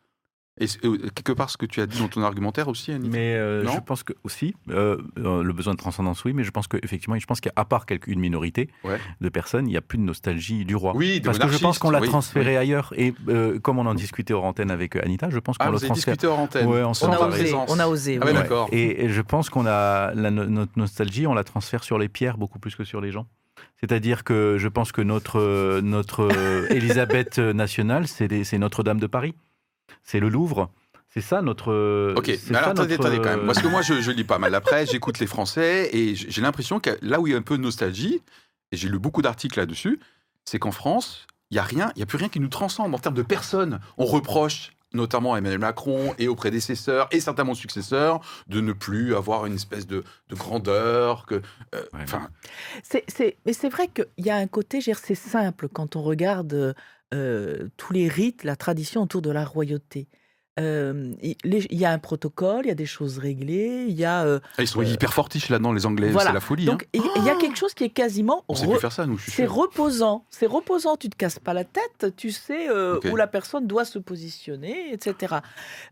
et euh, quelque part ce que tu as dit dans ton argumentaire aussi, Annie. Mais euh, Non je pense que aussi euh, le besoin de transcendance, oui, mais je pense qu'effectivement, je pense qu'à part quelques, une minorité Ouais. de personnes, il n'y a plus de nostalgie du roi. Oui, Parce que je pense qu'on l'a oui, transféré ailleurs. Et euh, comme on en discutait hors antenne avec Anita, je pense qu'on Ah, avez transfère. discuté hors antenne. Ouais, On a osé, on a osé. Ah oui. ouais. Et, et je pense qu'on a la, no- notre nostalgie, on la transfère sur les pierres beaucoup plus que sur les gens. C'est-à-dire que je pense que notre, notre Élisabeth nationale, c'est Notre-Dame de Paris. C'est le Louvre. C'est ça notre. euh, Ok, c'est mais alors ça, attendez, notre- attendez quand même. Parce que moi, je, je lis pas mal la presse, j'écoute les Français, et j'ai l'impression que là où il y a un peu de nostalgie, et j'ai lu beaucoup d'articles là-dessus, c'est qu'en France, il y a rien, il y a plus rien qui nous transcende en termes de personnes. On reproche notamment à Emmanuel Macron et aux prédécesseurs et certainement aux successeurs de ne plus avoir une espèce de, de grandeur que euh, Ouais. C'est, mais c'est vrai qu'il y a un côté, je veux dire, c'est simple quand on regarde euh, tous les rites, la tradition autour de la royauté. Euh, il y a un protocole, il y a des choses réglées, il y a. euh, ils sont hyper fortiches là-dedans les Anglais, Voilà. c'est la folie. donc, hein. il y a quelque chose qui est quasiment. On sait re- plus faire ça nous. je suis c'est reposant, c'est reposant, tu te casses pas la tête, tu sais où la personne doit se positionner, etc.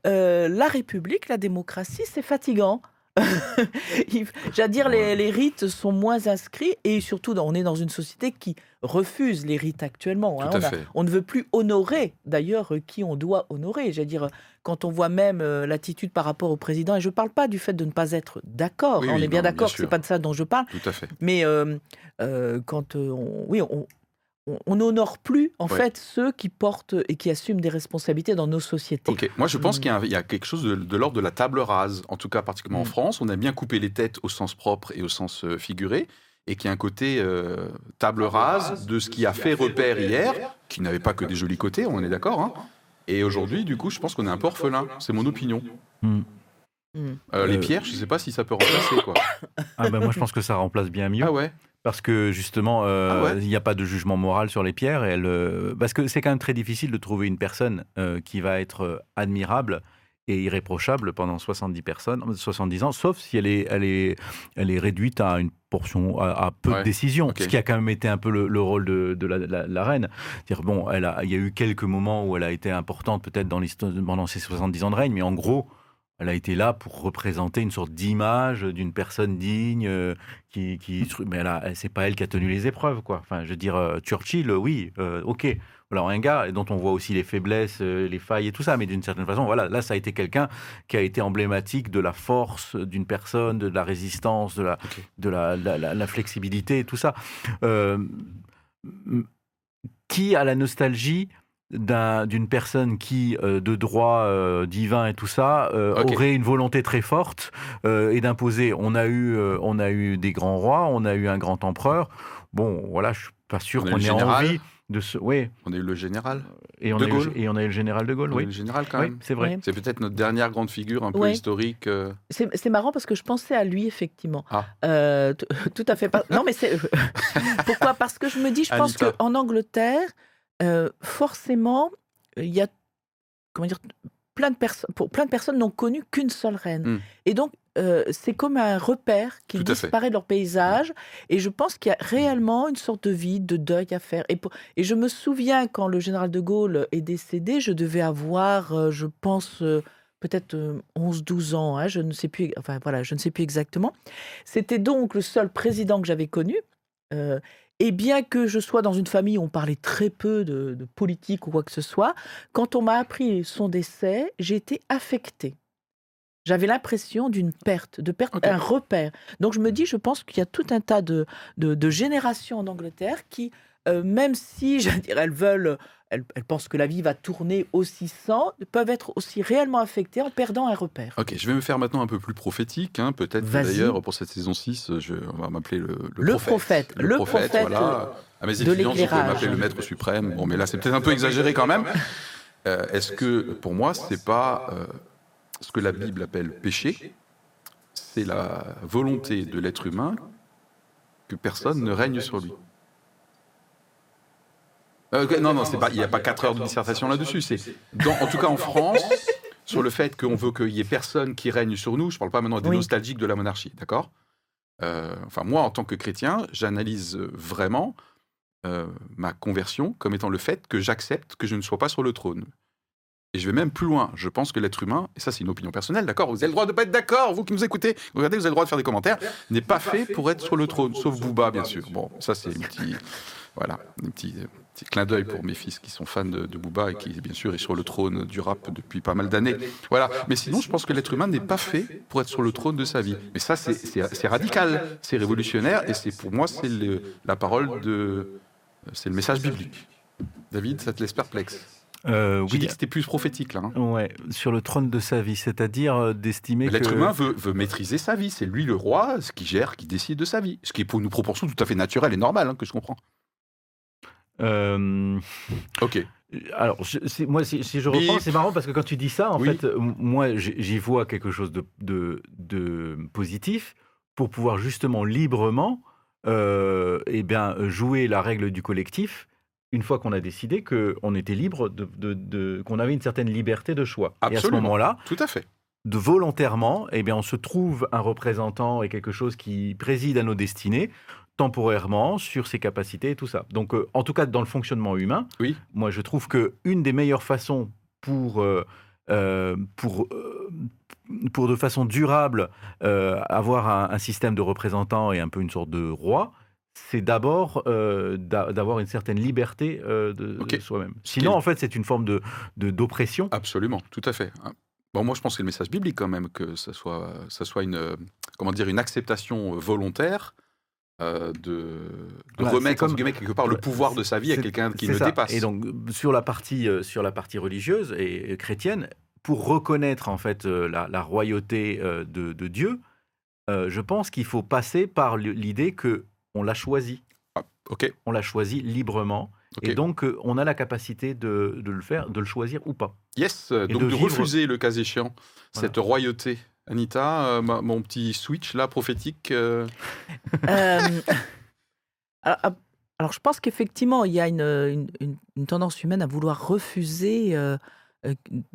La République, la démocratie, c'est fatigant. J'allais dire, les, les rites sont moins inscrits et surtout, on est dans une société qui refuse les rites actuellement. hein. On, a- fait. on ne veut plus honorer, d'ailleurs, qui on doit honorer. J'allais dire, quand on voit même euh, l'attitude par rapport au président, et je ne parle pas du fait de ne pas être d'accord, Oui, hein, on oui, est bien d'accord, c'est pas de ça dont je parle, Tout à fait. mais euh, euh, quand on, oui, on, on- on n'honore plus en Ouais. fait ceux qui portent et qui assument des responsabilités dans nos sociétés. Ok, moi je pense Mm. qu'il y a y, quelque chose de, de l'ordre de la table rase, en tout cas particulièrement en Mm. France. On a bien coupé les têtes au sens propre et au sens euh, figuré, et qu'il y a un côté euh, table rase de ce qui a fait repère hier, qui n'avait pas que des jolis côtés, on est d'accord. hein. et aujourd'hui, du coup, je pense qu'on est un peu orphelin. C'est mon opinion. Mm. Euh, les Euh, pierres, je ne sais pas si ça peut remplacer quoi. Ah ben moi, je pense que ça remplace bien mieux. Ah ouais. Parce que justement, euh, Ah ouais il n'y a pas de jugement moral sur les pierres. Et elle, euh, parce que c'est quand même très difficile de trouver une personne euh, qui va être admirable et irréprochable pendant 70 personnes, 70 ans, sauf si elle est, elle est, elle est réduite à une portion, à, à peu Ouais, de décisions, ce qui a quand même été un peu le, le rôle de, de la, la- la reine. C'est-à-dire, bon, elle a, il y a eu quelques moments où elle a été importante peut-être dans pendant ses 70 ans de règne, mais en gros, elle a été là pour représenter une sorte d'image d'une personne digne, euh, qui, qui, mais elle a, elle- c'est pas elle qui a tenu les épreuves, quoi. Enfin, je veux dire, euh, Churchill, oui, euh, ok. Alors un gars dont on voit aussi les faiblesses, les failles et tout ça, mais d'une certaine façon, voilà, là ça a été quelqu'un qui a été emblématique de la force d'une personne, de la résistance, de la, de la, la- la- la flexibilité et tout ça. Qui a la nostalgie d'un- d'une personne qui, euh, de droit euh, divin et tout ça, euh, aurait une volonté très forte euh, et d'imposer. On a eu, euh, on a eu des grands rois, on a eu un grand empereur. Bon, voilà, je suis pas sûr eu qu'on ait envie de ce, oui. On a eu le général. Et on, De a eu, Gaulle. et on a eu le général de Gaulle, On a eu oui. le général quand Oui, même. c'est vrai. C'est peut-être notre dernière grande figure un peu historique. euh. C'est marrant parce que je pensais à lui, effectivement. Ah. Euh, tout à fait. pas- Non, mais c'est. Pourquoi? Parce que je me dis, je pense qu'en Angleterre, euh, forcément, il y a. Comment dire plein de personnes, pour plein de personnes n'ont connu qu'une seule reine. Hmm. Et donc, euh, c'est comme un repère qui Tout disparaît de leur paysage. Et je pense qu'il y a réellement une sorte de vide, de deuil à faire. Et, pour- et je me souviens, quand le général de Gaulle est décédé, je devais avoir, euh, je pense, euh, peut-être euh, 11-12 ans, hein, je ne sais plus, enfin voilà, je ne sais plus exactement. C'était donc le seul président que j'avais connu. Et bien que je sois dans une famille où on parlait très peu de, de politique ou quoi que ce soit, quand on m'a appris son décès, j'ai été affectée. J'avais l'impression d'une perte, de perte, un repère. Donc je me dis, je pense qu'il y a tout un tas de, de, de générations en Angleterre qui, euh, même si, je dirais, elles veulent, elles, elles pensent que la vie va tourner aussi sans, peuvent être aussi réellement affectées en perdant un repère. Ok, je vais me faire maintenant un peu plus prophétique. hein. Peut-être d'ailleurs, pour cette saison 6, je, on va m'appeler le, Le prophète, le prophète, voilà. À mes étudiants, je peux m'appeler le maître suprême. Bon, mais là, c'est peut-être un peu exagéré quand même. Euh, Est-ce que, pour moi, c'est pas euh, ce que la Bible appelle péché? C'est la volonté de l'être humain que personne ne règne sur lui. Euh, non, non, pas, il n'y a pas quatre heures de dissertation là-dessus. C'est, dans- en tout cas en France, sur le fait qu'on veut qu'il y ait personne qui règne sur nous. Je ne parle pas maintenant des Oui. nostalgiques de la monarchie, d'accord? Euh, Enfin, moi, en tant que chrétien, j'analyse vraiment euh, ma conversion comme étant le fait que j'accepte que je ne sois pas sur le trône. Et je vais même plus loin. Je pense que l'être humain, et ça c'est une opinion personnelle, d'accord? Vous avez le droit de pas être d'accord, vous qui nous écoutez. Regardez, vous avez le droit de faire des commentaires. N'est pas fait pour être sur le trône, sauf Booba, bien sûr. Bon, ça c'est un petit, voilà, un petit, petit clin d'œil pour mes fils qui sont fans de, de Booba et qui, bien sûr, est sur le trône du rap depuis pas mal d'années. Voilà. Mais sinon, je pense que l'être humain n'est pas fait pour être sur le trône de sa vie. Mais ça, c'est- radical, c'est révolutionnaire, et c'est pour moi, c'est la parole de, c'est le message biblique. David, ça te laisse perplexe. Euh, oui, dit que c'était plus prophétique là. hein. ouais, sur le trône de sa vie, c'est-à-dire euh, d'estimer que... L'être humain veut, veut maîtriser sa vie. C'est lui le roi, ce qui gère, qui décide de sa vie. Ce qui est pour nous proportions tout à fait naturel et normal, hein, que je comprends. Euh, Ok. Alors, je- moi, si, si je reprends, c'est marrant parce que quand tu dis ça, en Oui. fait, euh, moi, j'y vois quelque chose de, de, de positif pour pouvoir justement librement euh, eh bien, jouer la règle du collectif une fois qu'on a décidé qu'on était libre, de, de- de- qu'on avait une certaine liberté de choix. Et à ce Absolument. moment-là, Tout à fait. de volontairement, eh bien, on se trouve un représentant et quelque chose qui préside à nos destinées temporairement sur ses capacités et tout ça. Donc, euh, en tout cas, dans le fonctionnement humain, Oui. moi, je trouve que une des meilleures façons pour euh, euh, pour pour de façon durable avoir un, un système de représentants et un peu une sorte de roi, c'est d'abord euh, d'a- d'avoir une certaine liberté euh, de, soi-même. Sinon, en fait, c'est une forme de d'oppression. Absolument. Tout à fait. Hein. Bon, moi, je pense que c'est le message biblique quand même, que ça soit, ça soit une, comment dire, une acceptation volontaire euh, de, Voilà, remettre, comme- quelque part, le pouvoir de sa vie à quelqu'un qui le ça. dépasse. Et donc sur la partie euh, sur la partie religieuse et, et chrétienne, pour reconnaître en fait euh, la, la royauté de, de Dieu, je pense qu'il faut passer par l'idée que on l'a choisi, ok. on l'a choisi librement, et donc on a la capacité de, de le faire, de le choisir ou pas. Yes. Et Donc de de, vivre- refuser, le cas échéant, Voilà. cette royauté. Anita, euh, mon petit switch là, prophétique. euh, Euh, alors, alors, je pense qu'effectivement, il y a une, tendance humaine à vouloir refuser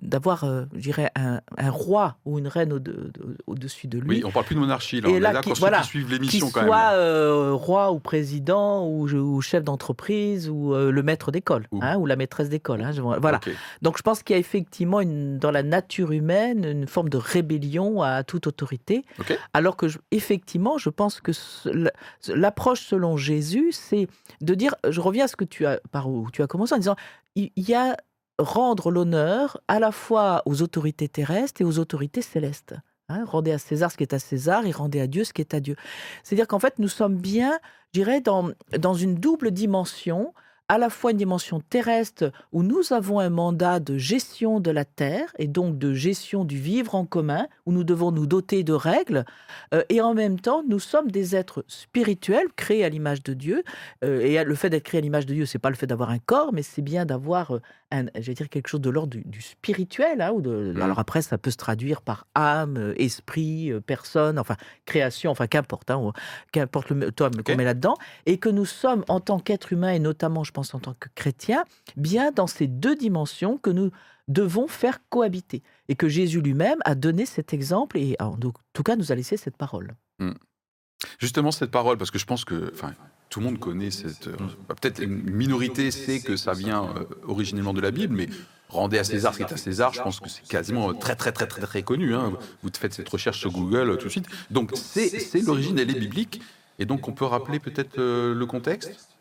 d'avoir, euh, je dirais, un, un roi ou une reine au- de- de- au-dessus de lui. Oui, on parle plus de monarchie là. Et on là, est là qui- pour ceux voilà, qui suivent l'émission quand soit même. euh, roi ou président ou, ou chef d'entreprise ou euh, le maître d'école Ou- hein, ou la maîtresse d'école. hein, voilà. Donc je pense qu'il y a effectivement une- dans la nature humaine une forme de rébellion à toute autorité. Alors que je- effectivement, je pense que l'approche selon Jésus, c'est de dire, je reviens à ce que tu as par où tu as commencé en disant, il y a rendre l'honneur à la fois aux autorités terrestres et aux autorités célestes. Hein, rendez à César ce qui est à César et rendez à Dieu ce qui est à Dieu. C'est-à-dire qu'en fait, nous sommes bien, je dirais, dans, dans une double dimension à la fois une dimension terrestre où nous avons un mandat de gestion de la terre et donc de gestion du vivre en commun, où nous devons nous doter de règles, euh, et en même temps, nous sommes des êtres spirituels créés à l'image de Dieu. Euh, et le fait d'être créé à l'image de Dieu, c'est pas le fait d'avoir un corps, mais c'est bien d'avoir, euh, un, dire quelque chose de l'ordre du, spirituel. Hein, ou de, mmh. Alors après, ça peut se traduire par âme, esprit, personne, enfin création, enfin qu'importe, hein, qu'importe le terme qu'on met là-dedans, et que nous sommes en tant qu'êtres humains et notamment, je pense en tant que chrétiens, bien dans ces deux dimensions que nous devons faire cohabiter et que Jésus lui-même a donné cet exemple et en tout cas nous a laissé cette parole. Mmh. Justement cette parole, parce que je pense que, enfin, tout le monde connaît cette. Euh, peut-être une minorité sait que ça vient euh, originellement de la Bible, mais rendez à César ce qui est à César, je pense que c'est quasiment très très très très très connu. Hein. Vous faites cette recherche sur Google euh, tout de suite. Donc c'est l'origine, elle est biblique. Et donc on peut rappeler peut-être le contexte?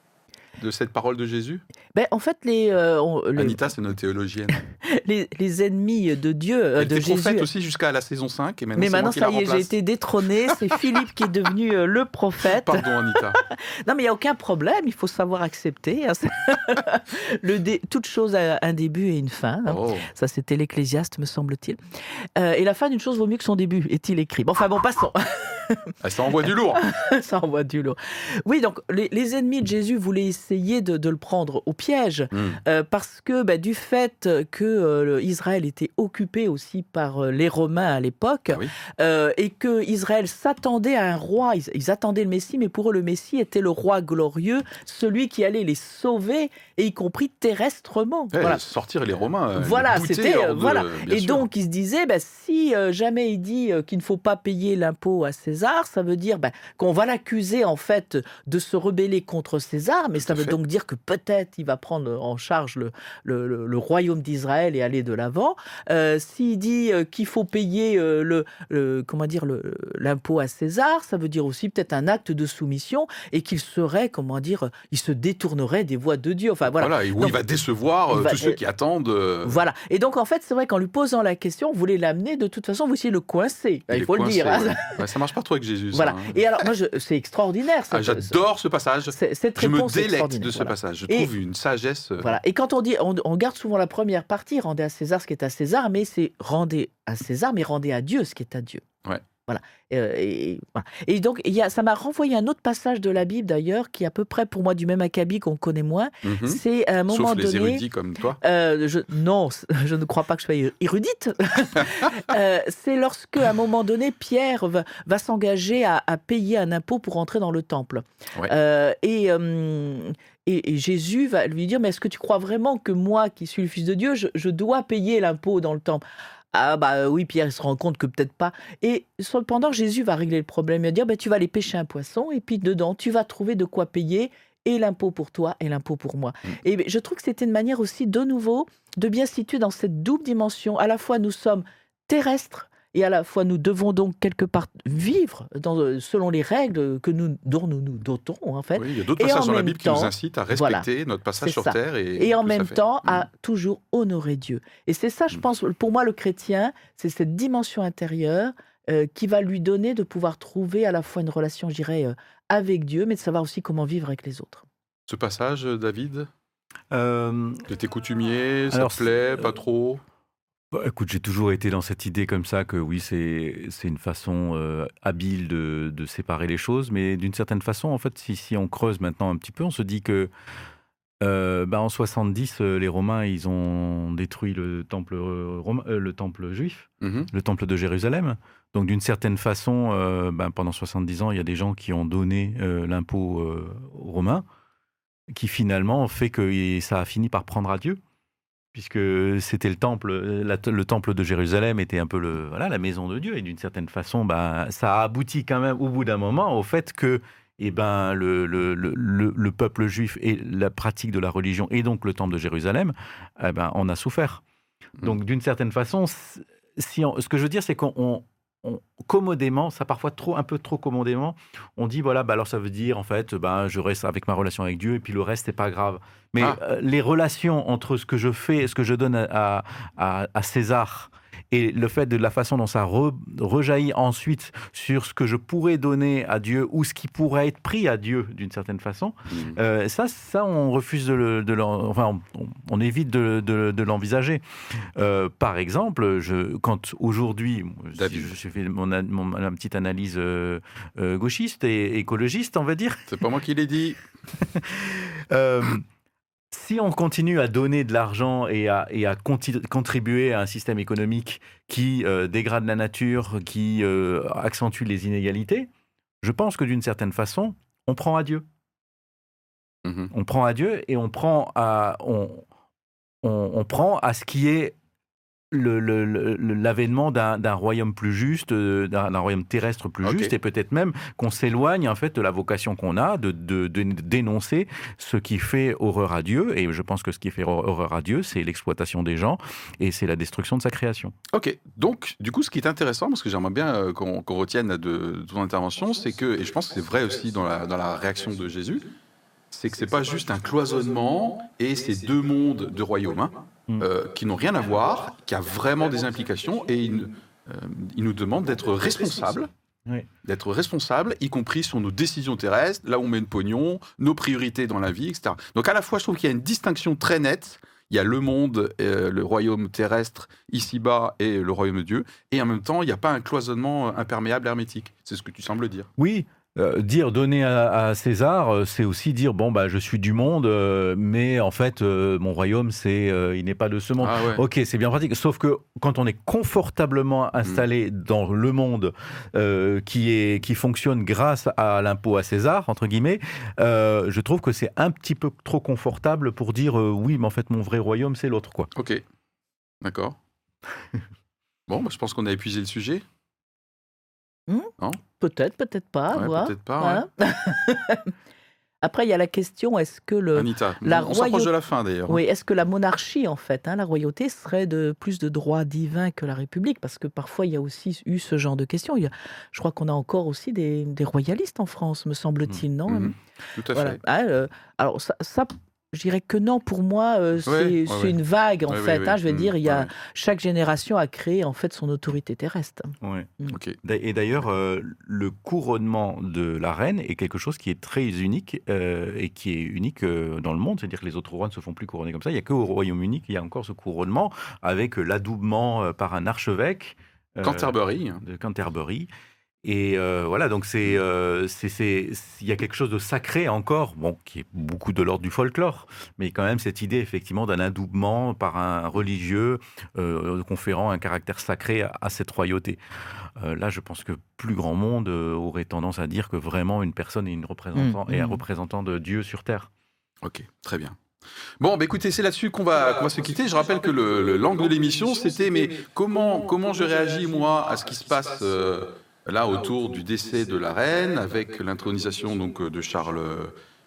De cette parole de Jésus ben, En fait, les, euh, Anita, c'est notre théologienne. les, les, ennemis de Dieu, euh, de Jésus. prophète aussi jusqu'à la saison 5. Et maintenant, Mais maintenant, ça y est, j'ai été détrôné. C'est Philippe qui est devenu euh, le prophète. Pardon, Anita. non, mais il n'y a aucun problème. Il faut savoir accepter. Hein. Toute chose a un début et une fin. Hein. Oh. Ça, c'était l'Ecclésiaste, me semble-t-il. et la fin d'une chose vaut mieux que son début, est-il écrit. Bon, enfin, bon, passons. Ah, ça envoie du lourd. ça envoie du lourd. Oui, donc les, les ennemis de Jésus voulaient essayer de, le prendre au piège, hmm. euh, parce que bah, du fait que euh, Israël était occupé aussi par euh, les Romains à l'époque, ah et que Israël s'attendait à un roi, ils, attendaient le Messie, mais pour eux le Messie était le roi glorieux, celui qui allait les sauver, et y compris terrestrement. voilà. Sortir les Romains. Voilà, c'était voilà. Et donc ils se disaient, bah, si jamais il dit qu'il ne faut pas payer l'impôt à César, ça veut dire bah, qu'on va l'accuser en fait de se rebeller contre César, mais ça veut donc dire que peut-être il va prendre en charge le, le, royaume d'Israël et aller de l'avant. Euh, s'il dit euh, qu'il faut payer euh, le, comment dire l'impôt à César, ça veut dire aussi peut-être un acte de soumission et qu'il serait comment dire, il se détournerait des voies de Dieu. Enfin voilà. voilà et où il va décevoir tous ceux qui attendent. Voilà. Et donc en fait c'est vrai qu'en lui posant la question, vous voulez l'amener de toute façon, vous essayez le coincer. Il, faut le dire. Hein. ça marche pas trop avec Jésus. Voilà. Hein. Et alors moi c'est extraordinaire. Ah, j'adore ce passage. Cette je me délecte de ce passage. Je trouve une sagesse. Euh, voilà. Et quand on dit, on, garde souvent la première partie, rendez à César ce qui est à César, mais c'est rendez à César, mais rendez à Dieu ce qui est à Dieu. Ouais. Voilà. Euh, et, et, donc, il y a, ça m'a renvoyé un autre passage de la Bible, d'ailleurs, qui est à peu près pour moi du même acabit qu'on connaît moins. Mhm. C'est à un moment Sauf les donné. érudits comme toi. Euh, je, non, je ne crois pas que je sois érudite. c'est lorsque, à un moment donné, Pierre va, s'engager à, payer un impôt pour entrer dans le temple. et et, Jésus va lui dire, mais est-ce que tu crois vraiment que moi, qui suis le Fils de Dieu, je, dois payer l'impôt dans le temple? Ah bah oui, Pierre il se rend compte que peut-être pas. Et cependant, Jésus va régler le problème. Il va dire, bah, tu vas aller pêcher un poisson et puis dedans, tu vas trouver de quoi payer et l'impôt pour toi et l'impôt pour moi. Mm. Et je trouve que c'était une manière aussi, de nouveau, de bien situer dans cette double dimension. À la fois, nous sommes terrestres, et à la fois nous devons donc quelque part vivre dans, euh, selon les règles que nous, dont nous nous dotons en fait. Oui, il y a d'autres passages dans la Bible qui nous incitent à respecter notre passage sur terre et, et en même temps à mm. toujours honorer Dieu. Et c'est ça, je mm. pense, pour moi le chrétien, c'est cette dimension intérieure euh, qui va lui donner de pouvoir trouver à la fois une relation, je dirais, euh, avec Dieu, mais de savoir aussi comment vivre avec les autres. Ce passage, David? Euh... Coutumier, ça te plaît, pas trop? Bah, écoute, j'ai toujours été dans cette idée comme ça que oui, c'est une façon euh, habile de, de, séparer les choses, mais d'une certaine façon, en fait, si, si, on creuse maintenant un petit peu, on se dit que euh, bah, en 70, euh, les Romains, ils ont détruit le temple, le temple juif, mmh le temple de Jérusalem. Donc d'une certaine façon, bah, pendant 70 ans, il y a des gens qui ont donné l'impôt aux Romains, qui finalement fait que ça a fini par prendre à Dieu puisque c'était le temple, le temple de Jérusalem était un peu le, voilà, la maison de Dieu, et d'une certaine façon, ben, ça a abouti quand même au bout d'un moment au fait que eh ben, le, le, le, le, peuple juif et la pratique de la religion, et donc le temple de Jérusalem, eh ben, on a souffert. Mmh. Donc d'une certaine façon, si ce que je veux dire, c'est qu'on commodément, ça parfois trop, un peu trop commodément, on dit voilà, bah alors ça veut dire en fait, ben je reste avec ma relation avec Dieu et puis le reste c'est pas grave. Mais ah. euh, les relations entre ce que je fais, ce que je donne à, à, César et le fait de la façon dont ça re- rejaillit ensuite sur ce que je pourrais donner à Dieu ou ce qui pourrait être pris à Dieu d'une certaine façon, Mm. euh, ça, ça, on refuse de le, de enfin, on, on évite de, de- de l'envisager. Euh, par exemple, je, quand aujourd'hui, si je, fais mon, ma petite analyse euh, gauchiste et écologiste, on va dire, C'est pas moi qui l'ai dit. si on continue à donner de l'argent et à, et à conti- contribuer à un système économique qui euh, dégrade la nature, qui euh, accentue les inégalités, je pense que d'une certaine façon, on prend à Dieu. Mhm. On prend à Dieu et on prend à, on, on, on prend à ce qui est l'avènement d'un royaume plus juste, euh, d'un royaume terrestre plus juste, et peut-être même qu'on s'éloigne en fait de la vocation qu'on a de, de- de dénoncer ce qui fait horreur à Dieu. Et je pense que ce qui fait horreur à Dieu, c'est l'exploitation des gens et c'est la destruction de sa création. Ok, donc du coup, ce qui est intéressant, parce que j'aimerais bien euh, qu'on retienne de, de ton intervention, c'est que, et je pense que c'est vrai aussi dans la, dans la réaction de Jésus, c'est que c'est pas juste un cloisonnement et ces deux mondes de royaumes hein. Euh, qui n'ont rien à voir, qui a vraiment des implications, et il, euh, il nous demande d'être responsable. Oui. D'être responsable, y compris sur nos décisions terrestres, là où on met le pognon, nos priorités dans la vie, etc. Donc à la fois, je trouve qu'il y a une distinction très nette il y a le monde, euh, le royaume terrestre ici-bas et le royaume de Dieu. Et en même temps, il n'y a pas un cloisonnement euh, imperméable hermétique. C'est ce que tu sembles dire. Oui. Euh, dire donner à, à César, euh, c'est aussi dire bon bah je suis du monde, euh, mais en fait euh, mon royaume c'est il n'est pas de ce monde. Ah ouais. Ok, c'est bien pratique. Sauf que quand on est confortablement installé Mm. dans le monde qui, est, qui fonctionne grâce à l'impôt à César, entre guillemets, je trouve que c'est un petit peu trop confortable pour dire oui, mais en fait, mon vrai royaume, c'est l'autre. quoi. Ok. D'accord. bon, bah, je pense qu'on a épuisé le sujet. Peut-être, peut-être pas. Ouais, peut-être pas. Après, il y a la question est-ce que le, Anita, la on s'approche royauté- de la fin d'ailleurs. oui, est-ce que la monarchie, en fait, hein, la royauté serait de plus de droits divins que la République? Parce que parfois, il y a aussi eu ce genre de questions. Il y a- je crois qu'on a encore aussi des, des royalistes en France, me semble-t-il, non? Mhm. Tout à Voilà. fait. Ah, euh, alors ça, ça, je dirais que non. Pour moi, euh, c'est une vague en fait. hein, je veux Mhm. dire, il y a Ouais, chaque génération a créé en fait son autorité terrestre. D'a- Et d'ailleurs, euh, le couronnement de la reine est quelque chose qui est très unique euh, et qui est unique euh, dans le monde. C'est-à-dire que les autres rois ne se font plus couronner comme ça. Il n'y a qu'au Royaume-Uni qu'il y a encore ce couronnement avec l'adoubement par un archevêque. euh, Canterbury. de Canterbury. Et euh, voilà, donc c'est, euh, c'est, c'est- il y a quelque chose de sacré encore, bon, qui est beaucoup de l'ordre du folklore, mais quand même cette idée effectivement d'un adoubement par un religieux euh, conférant un caractère sacré à, à cette royauté. Euh, là, je pense que plus grand monde aurait tendance à dire que vraiment une personne est, une représentant, Mm, est un mm. représentant de Dieu sur terre. Ok, très bien. Bon, bah écoutez, c'est là-dessus qu'on va, qu'on va se quitter. Je rappelle que le, le- l'angle de l'émission, c'était mais comment, comment je réagis, moi, à ce qui se passe euh, là autour du décès de la reine, avec l'intronisation donc euh, de Charles,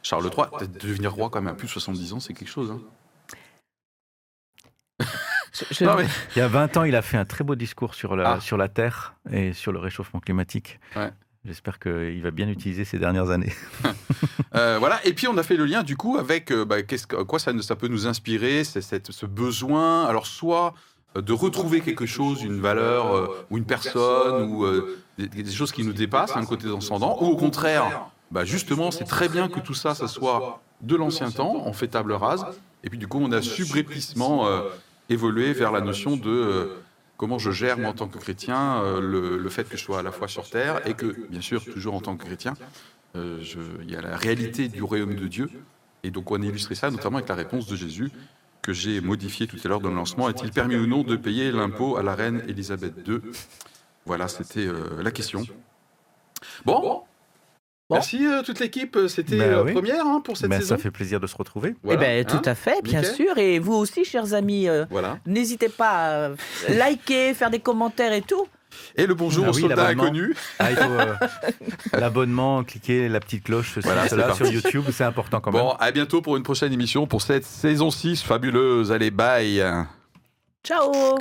Charles III. Peut-être devenir roi quand même à plus de 70 ans, c'est quelque chose. Hein. Je- je- Non, mais- Il y a 20 ans, il a fait un très beau discours sur la, Ah. sur la Terre et sur le réchauffement climatique. Ouais. J'espère qu'il va bien utiliser ces dernières années. Euh, voilà, et puis on a fait le lien du coup avec euh, bah, qu'est-ce que- quoi ça, peut nous inspirer, c'est cette- ce besoin, alors soit euh, de retrouver quelque chose, une valeur euh, ou une personne ou euh, des, des choses qui nous dépassent, un côté transcendant, ou au contraire, bah, justement c'est très bien que tout ça, ça soit de l'ancien temps, on fait table rase, et puis du coup on a subrepticement euh, évolué vers la notion de euh, comment je gère moi en tant que chrétien euh, le, le fait que je sois à la fois sur terre et que bien sûr toujours en tant que chrétien euh, je- il y a la réalité du royaume de Dieu. Et donc, on a illustré ça notamment avec la réponse de Jésus que j'ai modifiée tout à l'heure dans le lancement. Est-il permis ou non de payer l'impôt à la reine Élisabeth II Voilà, c'était euh, la question. Bon. Merci euh, toute l'équipe. C'était Ben la oui. première hein, pour cette Ben, saison. ça fait plaisir de se retrouver. Eh Voilà, ben, tout hein. à fait, bien Nickel. sûr. Et vous aussi, chers amis, euh, Voilà. n'hésitez pas à euh, liker, faire des commentaires et tout. Et le bonjour Ah au oui, soldat l'abonnement. inconnu. Ah, il faut euh, l'abonnement, cliquer la petite cloche Voilà, cela sur YouTube, c'est important quand même. Bon, à bientôt pour une prochaine émission pour cette saison 6 fabuleuse. Allez, bye. Ciao